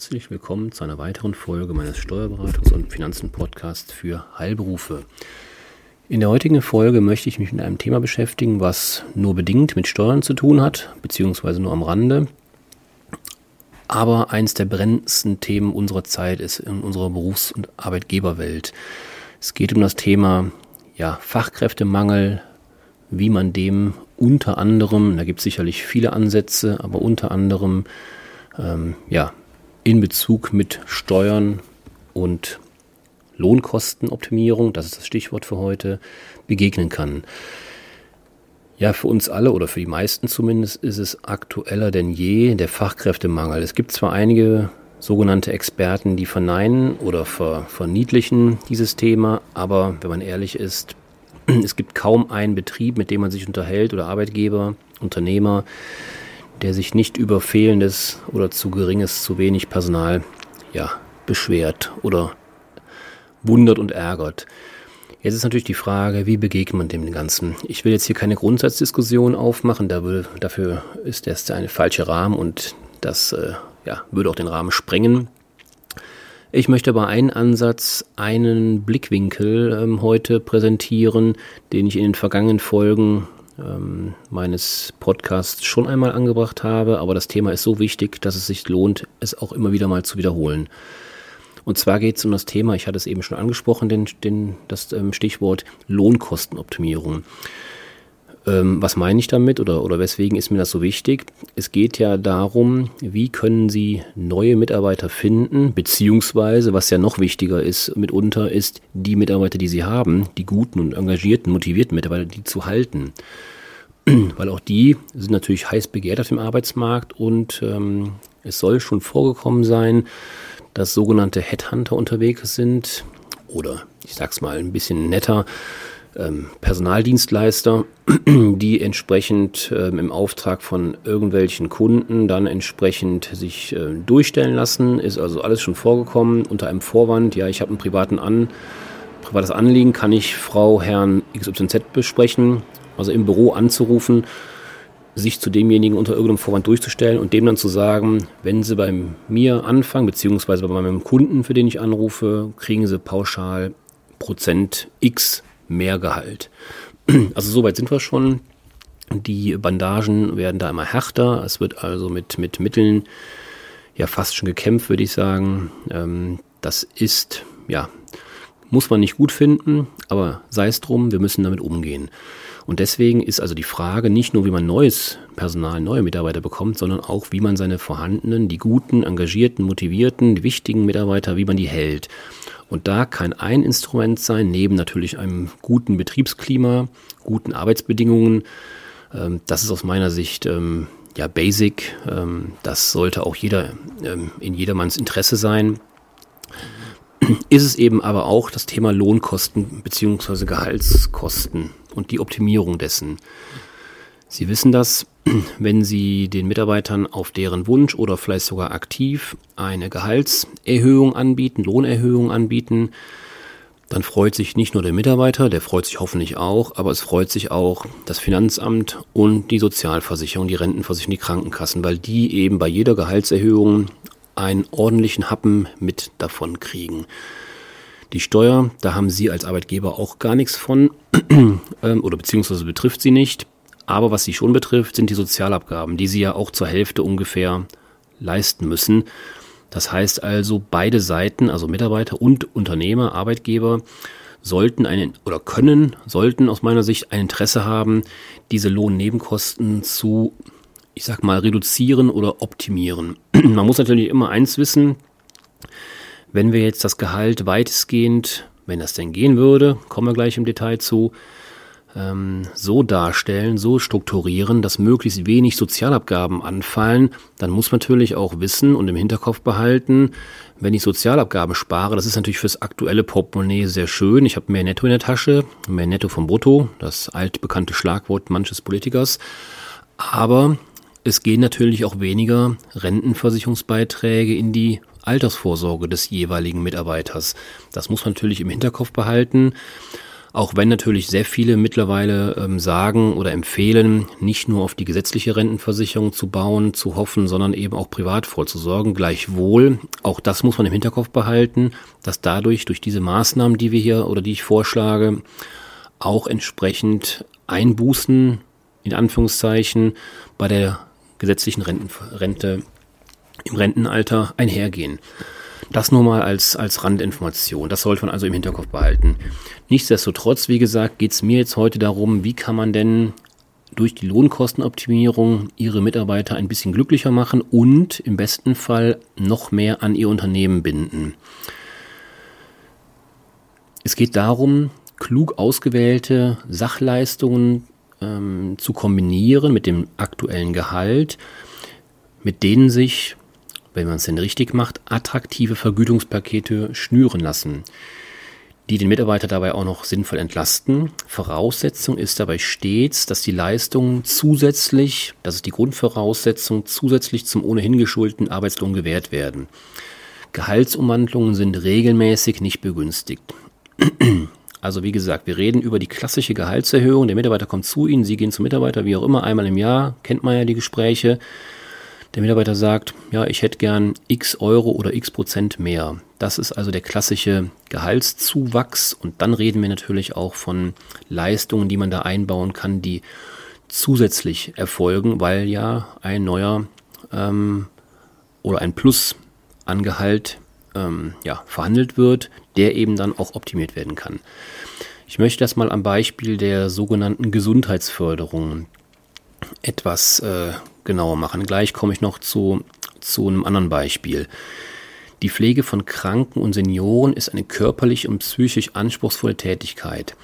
Herzlich willkommen zu einer weiteren Folge meines Steuerberatungs- und Finanzen-Podcasts für Heilberufe. In der heutigen Folge möchte ich mich mit einem Thema beschäftigen, was nur bedingt mit Steuern zu tun hat, beziehungsweise nur am Rande. Aber eins der brennendsten Themen unserer Zeit ist in unserer Berufs- und Arbeitgeberwelt. Es geht um das Thema ja, Fachkräftemangel, wie man dem unter anderem, da gibt es sicherlich viele Ansätze, aber unter anderem ähm, ja, in Bezug mit Steuern und Lohnkostenoptimierung, das ist das Stichwort für heute, begegnen kann. Ja, für uns alle oder für die meisten zumindest ist es aktueller denn je der Fachkräftemangel. Es gibt zwar einige sogenannte Experten, die verneinen oder ver verniedlichen dieses Thema, aber wenn man ehrlich ist, es gibt kaum einen Betrieb, mit dem man sich unterhält oder Arbeitgeber, Unternehmer, der sich nicht über fehlendes oder zu geringes, zu wenig Personal ja, beschwert oder wundert und ärgert. Jetzt ist natürlich die Frage, wie begegnet man dem Ganzen? Ich will jetzt hier keine Grundsatzdiskussion aufmachen, dafür ist das eine falsche Rahmen und das äh, ja, würde auch den Rahmen sprengen. Ich möchte aber einen Ansatz, einen Blickwinkel ähm, heute präsentieren, den ich in den vergangenen Folgen ähm, meines Podcasts schon einmal angebracht habe, aber das Thema ist so wichtig, dass es sich lohnt, es auch immer wieder mal zu wiederholen. Und zwar geht es um das Thema, ich hatte es eben schon angesprochen, den, den, das ähm, Stichwort Lohnkostenoptimierung. Ähm, was meine ich damit oder, oder weswegen ist mir das so wichtig? Es geht ja darum, wie können Sie neue Mitarbeiter finden, beziehungsweise, was ja noch wichtiger ist mitunter, ist die Mitarbeiter, die Sie haben, die guten und engagierten, motivierten Mitarbeiter, die zu halten. Weil auch die sind natürlich heiß begehrt auf dem Arbeitsmarkt und ähm, es soll schon vorgekommen sein, dass sogenannte Headhunter unterwegs sind oder ich sag's mal ein bisschen netter, ähm, Personaldienstleister, die entsprechend ähm, im Auftrag von irgendwelchen Kunden dann entsprechend sich äh, durchstellen lassen. Ist also alles schon vorgekommen unter einem Vorwand. Ja, ich habe einen privaten An, privates Anliegen, kann ich Frau, Herrn XYZ besprechen, also im Büro anzurufen, sich zu demjenigen unter irgendeinem Vorwand durchzustellen und dem dann zu sagen, wenn Sie bei mir anfangen, beziehungsweise bei meinem Kunden, für den ich anrufe, kriegen Sie pauschal Prozent X mehr Gehalt. Also soweit sind wir schon. Die Bandagen werden da immer härter. Es wird also mit, mit Mitteln ja fast schon gekämpft, würde ich sagen. Ähm, das ist, ja, muss man nicht gut finden, aber sei es drum, wir müssen damit umgehen. Und deswegen ist also die Frage nicht nur, wie man neues Personal, neue Mitarbeiter bekommt, sondern auch, wie man seine vorhandenen, die guten, engagierten, motivierten, wichtigen Mitarbeiter, wie man die hält. Und da kann ein Instrument sein, neben natürlich einem guten Betriebsklima, guten Arbeitsbedingungen. Ähm, das ist aus meiner Sicht ähm, ja basic. Ähm, das sollte auch jeder in jedermanns Interesse sein. Ist es eben aber auch das Thema Lohnkosten bzw. Gehaltskosten und die Optimierung dessen. Sie wissen das, wenn Sie den Mitarbeitern auf deren Wunsch oder vielleicht sogar aktiv eine Gehaltserhöhung anbieten, Lohnerhöhung anbieten, dann freut sich nicht nur der Mitarbeiter, der freut sich hoffentlich auch, aber es freut sich auch das Finanzamt und die Sozialversicherung, die Rentenversicherung, die Krankenkassen, weil die eben bei jeder Gehaltserhöhung einen ordentlichen Happen mit davon kriegen. Die Steuer, da haben Sie als Arbeitgeber auch gar nichts von ähm, oder beziehungsweise betrifft Sie nicht. Aber was sie schon betrifft, sind die Sozialabgaben, die sie ja auch zur Hälfte ungefähr leisten müssen. Das heißt also, beide Seiten, also Mitarbeiter und Unternehmer, Arbeitgeber, sollten einen oder können, sollten aus meiner Sicht ein Interesse haben, diese Lohnnebenkosten zu, ich sag mal, reduzieren oder optimieren. Man muss natürlich immer eins wissen, wenn wir jetzt das Gehalt weitestgehend, wenn das denn gehen würde, kommen wir gleich im Detail zu, ähm, so darstellen, so strukturieren, dass möglichst wenig Sozialabgaben anfallen, dann muss man natürlich auch wissen und im Hinterkopf behalten, wenn ich Sozialabgaben spare, das ist natürlich fürs aktuelle Portemonnaie sehr schön. Ich habe mehr Netto in der Tasche, mehr Netto vom Brutto, das altbekannte Schlagwort manches Politikers. Aber es gehen natürlich auch weniger Rentenversicherungsbeiträge in die Altersvorsorge des jeweiligen Mitarbeiters. Das muss man natürlich im Hinterkopf behalten. Auch wenn natürlich sehr viele mittlerweile ähm, sagen oder empfehlen, nicht nur auf die gesetzliche Rentenversicherung zu bauen, zu hoffen, sondern eben auch privat vorzusorgen. Gleichwohl, auch das muss man im Hinterkopf behalten, dass dadurch, durch diese Maßnahmen, die wir hier oder die ich vorschlage, auch entsprechend Einbußen, in Anführungszeichen, bei der gesetzlichen Renten, Rente im Rentenalter einhergehen. Das nur mal als, als Randinformation. Das sollte man also im Hinterkopf behalten. Nichtsdestotrotz, wie gesagt, geht es mir jetzt heute darum, wie kann man denn durch die Lohnkostenoptimierung ihre Mitarbeiter ein bisschen glücklicher machen und im besten Fall noch mehr an ihr Unternehmen binden. Es geht darum, klug ausgewählte Sachleistungen ähm, zu kombinieren mit dem aktuellen Gehalt, mit denen sich wenn man es denn richtig macht, attraktive Vergütungspakete schnüren lassen, die den Mitarbeiter dabei auch noch sinnvoll entlasten. Voraussetzung ist dabei stets, dass die Leistungen zusätzlich, das ist die Grundvoraussetzung, zusätzlich zum ohnehin geschuldeten Arbeitslohn gewährt werden. Gehaltsumwandlungen sind regelmäßig nicht begünstigt. Also wie gesagt, wir reden über die klassische Gehaltserhöhung. Der Mitarbeiter kommt zu Ihnen, Sie gehen zum Mitarbeiter, wie auch immer, einmal im Jahr, kennt man ja die Gespräche der Mitarbeiter sagt, ja, ich hätte gern x Euro oder x Prozent mehr. Das ist also der klassische Gehaltszuwachs und dann reden wir natürlich auch von Leistungen, die man da einbauen kann, die zusätzlich erfolgen, weil ja ein neuer ähm, oder ein Plus an Gehalt ähm, ja, verhandelt wird, der eben dann auch optimiert werden kann. Ich möchte das mal am Beispiel der sogenannten Gesundheitsförderung etwas äh, genauer machen. Gleich komme ich noch zu, zu einem anderen Beispiel. Die Pflege von Kranken und Senioren ist eine körperlich und psychisch anspruchsvolle Tätigkeit,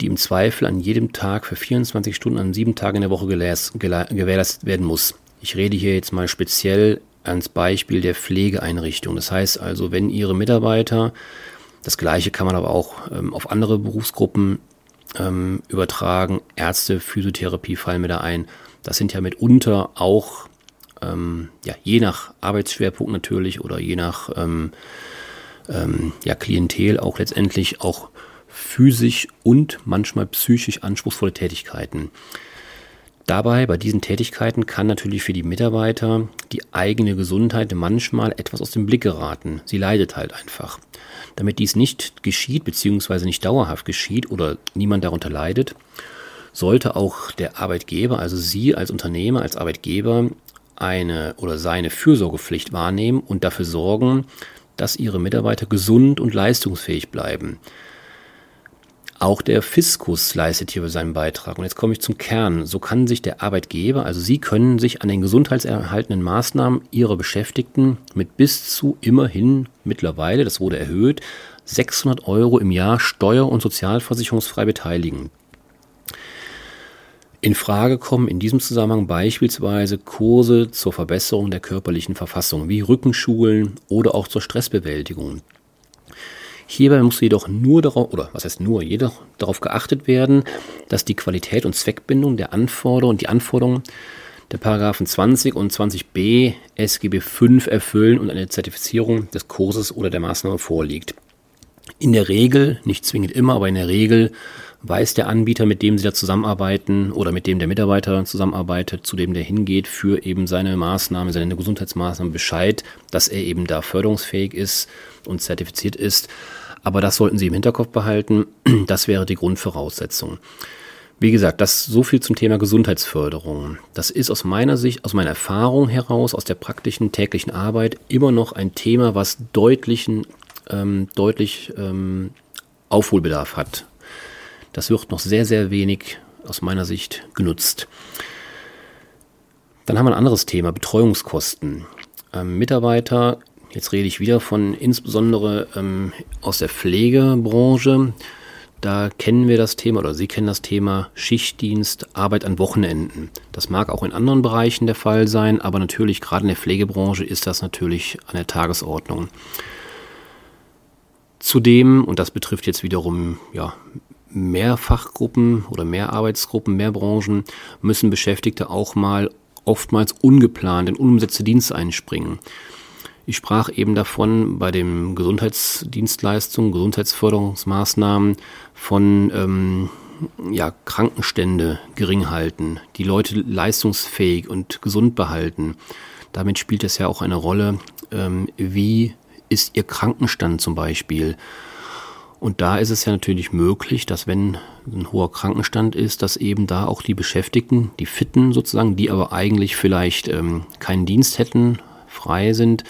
die im Zweifel an jedem Tag für 24 Stunden an sieben Tagen in der Woche gewährleistet werden muss. Ich rede hier jetzt mal speziell ans Beispiel der Pflegeeinrichtung. Das heißt also, wenn Ihre Mitarbeiter, das gleiche kann man aber auch ähm, auf andere Berufsgruppen ähm, übertragen, Ärzte, Physiotherapie fallen mir da ein, das sind ja mitunter auch, ähm, ja, je nach Arbeitsschwerpunkt natürlich oder je nach ähm, ähm, ja, Klientel auch letztendlich auch physisch und manchmal psychisch anspruchsvolle Tätigkeiten. Dabei, bei diesen Tätigkeiten kann natürlich für die Mitarbeiter die eigene Gesundheit manchmal etwas aus dem Blick geraten. Sie leidet halt einfach. Damit dies nicht geschieht, beziehungsweise nicht dauerhaft geschieht oder niemand darunter leidet, sollte auch der Arbeitgeber, also Sie als Unternehmer, als Arbeitgeber, eine oder seine Fürsorgepflicht wahrnehmen und dafür sorgen, dass Ihre Mitarbeiter gesund und leistungsfähig bleiben. Auch der Fiskus leistet hierbei seinen Beitrag. Und jetzt komme ich zum Kern. So kann sich der Arbeitgeber, also Sie können sich an den gesundheitserhaltenden Maßnahmen Ihrer Beschäftigten mit bis zu immerhin mittlerweile, das wurde erhöht, 600 Euro im Jahr steuer- und sozialversicherungsfrei beteiligen. In Frage kommen in diesem Zusammenhang beispielsweise Kurse zur Verbesserung der körperlichen Verfassung, wie Rückenschulen oder auch zur Stressbewältigung. Hierbei muss jedoch nur darauf, oder was heißt nur, jedoch darauf geachtet werden, dass die Qualität und Zweckbindung der Anforderungen und die Anforderungen der Paragraphen 20 und 20b SGB 5 erfüllen und eine Zertifizierung des Kurses oder der Maßnahme vorliegt. In der Regel, nicht zwingend immer, aber in der Regel weiß der Anbieter, mit dem sie da zusammenarbeiten oder mit dem der Mitarbeiter zusammenarbeitet, zu dem der hingeht, für eben seine Maßnahme, seine Gesundheitsmaßnahme Bescheid, dass er eben da förderungsfähig ist und zertifiziert ist. Aber das sollten Sie im Hinterkopf behalten. Das wäre die Grundvoraussetzung. Wie gesagt, das so viel zum Thema Gesundheitsförderung. Das ist aus meiner Sicht, aus meiner Erfahrung heraus, aus der praktischen täglichen Arbeit immer noch ein Thema, was deutlichen, ähm, deutlich ähm, Aufholbedarf hat. Das wird noch sehr, sehr wenig aus meiner Sicht genutzt. Dann haben wir ein anderes Thema, Betreuungskosten. Ähm, Mitarbeiter, jetzt rede ich wieder von insbesondere ähm, aus der Pflegebranche, da kennen wir das Thema oder Sie kennen das Thema Schichtdienst, Arbeit an Wochenenden. Das mag auch in anderen Bereichen der Fall sein, aber natürlich gerade in der Pflegebranche ist das natürlich an der Tagesordnung. Zudem, und das betrifft jetzt wiederum ja, mehr Fachgruppen oder mehr Arbeitsgruppen, mehr Branchen, müssen Beschäftigte auch mal oftmals ungeplant in unumsetzte Dienste einspringen. Ich sprach eben davon bei den Gesundheitsdienstleistungen, Gesundheitsförderungsmaßnahmen von ähm, ja, Krankenstände gering halten, die Leute leistungsfähig und gesund behalten. Damit spielt es ja auch eine Rolle, ähm, wie ist ihr Krankenstand zum Beispiel. Und da ist es ja natürlich möglich, dass wenn ein hoher Krankenstand ist, dass eben da auch die Beschäftigten, die Fitten sozusagen, die aber eigentlich vielleicht ähm, keinen Dienst hätten, frei sind,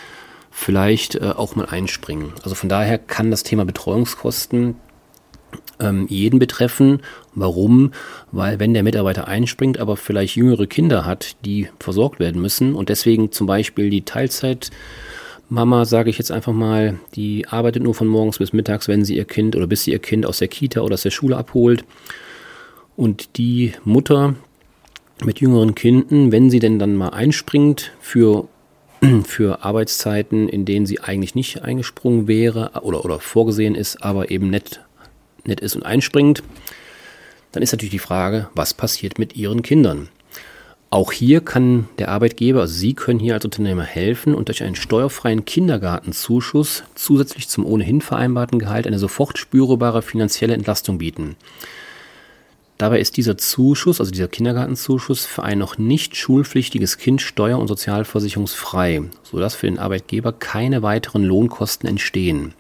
vielleicht äh, auch mal einspringen. Also von daher kann das Thema Betreuungskosten ähm, jeden betreffen. Warum? Weil wenn der Mitarbeiter einspringt, aber vielleicht jüngere Kinder hat, die versorgt werden müssen und deswegen zum Beispiel die Teilzeit Mama, sage ich jetzt einfach mal, die arbeitet nur von morgens bis mittags, wenn sie ihr Kind oder bis sie ihr Kind aus der Kita oder aus der Schule abholt. Und die Mutter mit jüngeren Kindern, wenn sie denn dann mal einspringt für, für Arbeitszeiten, in denen sie eigentlich nicht eingesprungen wäre oder, oder vorgesehen ist, aber eben nicht nett ist und einspringt, dann ist natürlich die Frage, was passiert mit Ihren Kindern? Auch hier kann der Arbeitgeber, also Sie können hier als Unternehmer helfen und durch einen steuerfreien Kindergartenzuschuss zusätzlich zum ohnehin vereinbarten Gehalt eine sofort spürbare finanzielle Entlastung bieten. Dabei ist dieser Zuschuss, also dieser Kindergartenzuschuss, für ein noch nicht schulpflichtiges Kind steuer- und sozialversicherungsfrei, sodass für den Arbeitgeber keine weiteren Lohnkosten entstehen.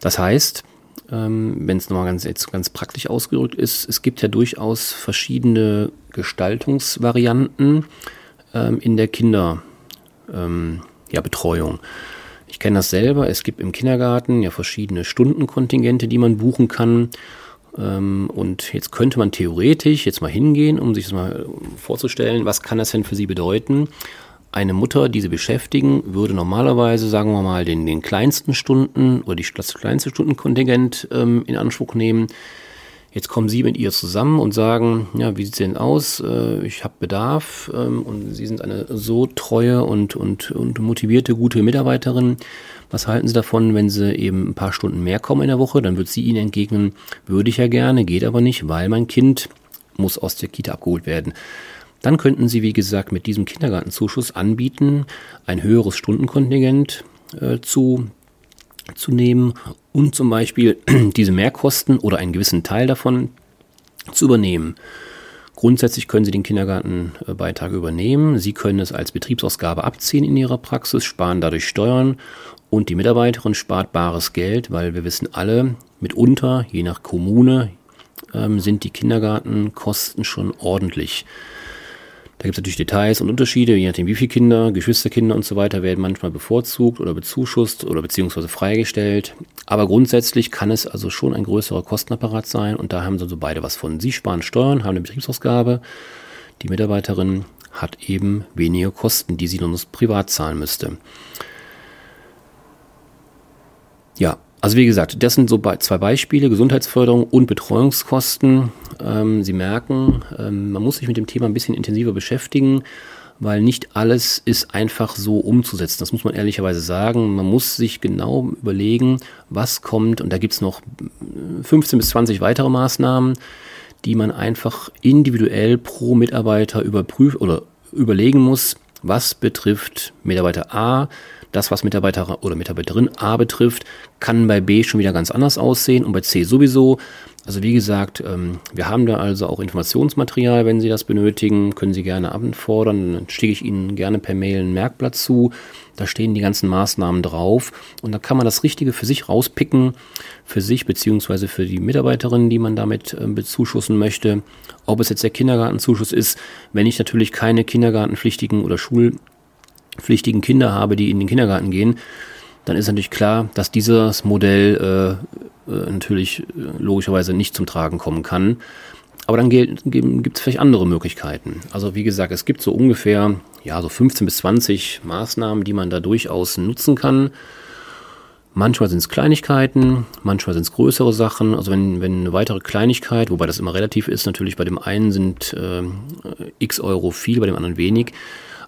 Das heißt, ähm, wenn es nochmal ganz, jetzt ganz praktisch ausgedrückt ist, es gibt ja durchaus verschiedene Gestaltungsvarianten ähm, in der Kinderbetreuung. Ähm, ja, ich kenne das selber. Es gibt im Kindergarten ja verschiedene Stundenkontingente, die man buchen kann. Ähm, und jetzt könnte man theoretisch jetzt mal hingehen, um sich das mal vorzustellen, was kann das denn für Sie bedeuten? Eine Mutter, die sie beschäftigen, würde normalerweise, sagen wir mal, den, den kleinsten Stunden oder die, das kleinste Stundenkontingent ähm, in Anspruch nehmen. Jetzt kommen Sie mit ihr zusammen und sagen, ja, wie sieht es denn aus? Äh, ich habe Bedarf ähm, und Sie sind eine so treue und, und, und motivierte, gute Mitarbeiterin. Was halten Sie davon, wenn Sie eben ein paar Stunden mehr kommen in der Woche? Dann wird sie Ihnen entgegnen, würde ich ja gerne, geht aber nicht, weil mein Kind muss aus der Kita abgeholt werden. Dann könnten Sie, wie gesagt, mit diesem Kindergartenzuschuss anbieten, ein höheres Stundenkontingent äh, zu, zu nehmen und zum Beispiel diese Mehrkosten oder einen gewissen Teil davon zu übernehmen. Grundsätzlich können Sie den Kindergartenbeitrag übernehmen. Sie können es als Betriebsausgabe abziehen in Ihrer Praxis, sparen dadurch Steuern und die Mitarbeiterin spart bares Geld, weil wir wissen alle, mitunter, je nach Kommune, ähm, sind die Kindergartenkosten schon ordentlich. Da gibt es natürlich Details und Unterschiede, je nachdem wie viele Kinder, Geschwisterkinder und so weiter werden manchmal bevorzugt oder bezuschusst oder beziehungsweise freigestellt. Aber grundsätzlich kann es also schon ein größerer Kostenapparat sein und da haben sie also beide was von. Sie sparen Steuern, haben eine Betriebsausgabe, die Mitarbeiterin hat eben weniger Kosten, die sie nur privat zahlen müsste. Ja, also wie gesagt, das sind so zwei Beispiele, Gesundheitsförderung und Betreuungskosten. Ähm, Sie merken, ähm, man muss sich mit dem Thema ein bisschen intensiver beschäftigen, weil nicht alles ist einfach so umzusetzen. Das muss man ehrlicherweise sagen. Man muss sich genau überlegen, was kommt. Und da gibt es noch 15 bis 20 weitere Maßnahmen, die man einfach individuell pro Mitarbeiter überprüfen oder überlegen muss, was betrifft Mitarbeiter A, das, was Mitarbeiter oder Mitarbeiterin A betrifft, kann bei B schon wieder ganz anders aussehen und bei C sowieso. Also wie gesagt, ähm, wir haben da also auch Informationsmaterial, wenn Sie das benötigen, können Sie gerne anfordern. Dann schicke ich Ihnen gerne per Mail ein Merkblatt zu. Da stehen die ganzen Maßnahmen drauf und da kann man das Richtige für sich rauspicken, für sich beziehungsweise für die Mitarbeiterin, die man damit ähm, bezuschussen möchte. Ob es jetzt der Kindergartenzuschuss ist, wenn ich natürlich keine kindergartenpflichtigen oder Schul pflichtigen Kinder habe, die in den Kindergarten gehen, dann ist natürlich klar, dass dieses Modell äh, äh natürlich äh, logischerweise nicht zum Tragen kommen kann. Aber dann gibt es vielleicht andere Möglichkeiten. Also wie gesagt, es gibt so ungefähr ja, so 15 bis 20 Maßnahmen, die man da durchaus nutzen kann. Manchmal sind es Kleinigkeiten, manchmal sind es größere Sachen. Also wenn, wenn eine weitere Kleinigkeit, wobei das immer relativ ist, natürlich bei dem einen sind äh, x Euro viel, bei dem anderen wenig.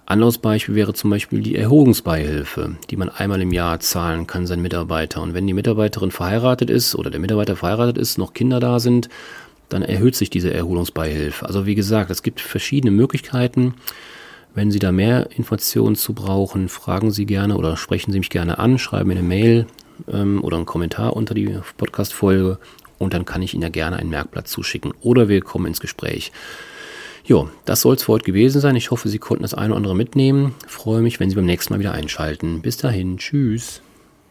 Anderes Beispiel wäre zum Beispiel die Erholungsbeihilfe, die man einmal im Jahr zahlen kann, seinen Mitarbeiter. Und wenn die Mitarbeiterin verheiratet ist oder der Mitarbeiter verheiratet ist, noch Kinder da sind, dann erhöht sich diese Erholungsbeihilfe. Also wie gesagt, es gibt verschiedene Möglichkeiten. Wenn Sie da mehr Informationen zu brauchen, fragen Sie gerne oder sprechen Sie mich gerne an, schreiben mir eine Mail ähm, oder einen Kommentar unter die Podcast-Folge und dann kann ich Ihnen ja gerne ein Merkblatt zuschicken oder wir kommen ins Gespräch. Jo, das soll es für heute gewesen sein. Ich hoffe, Sie konnten das eine oder andere mitnehmen. Freue mich, wenn Sie beim nächsten Mal wieder einschalten. Bis dahin, tschüss.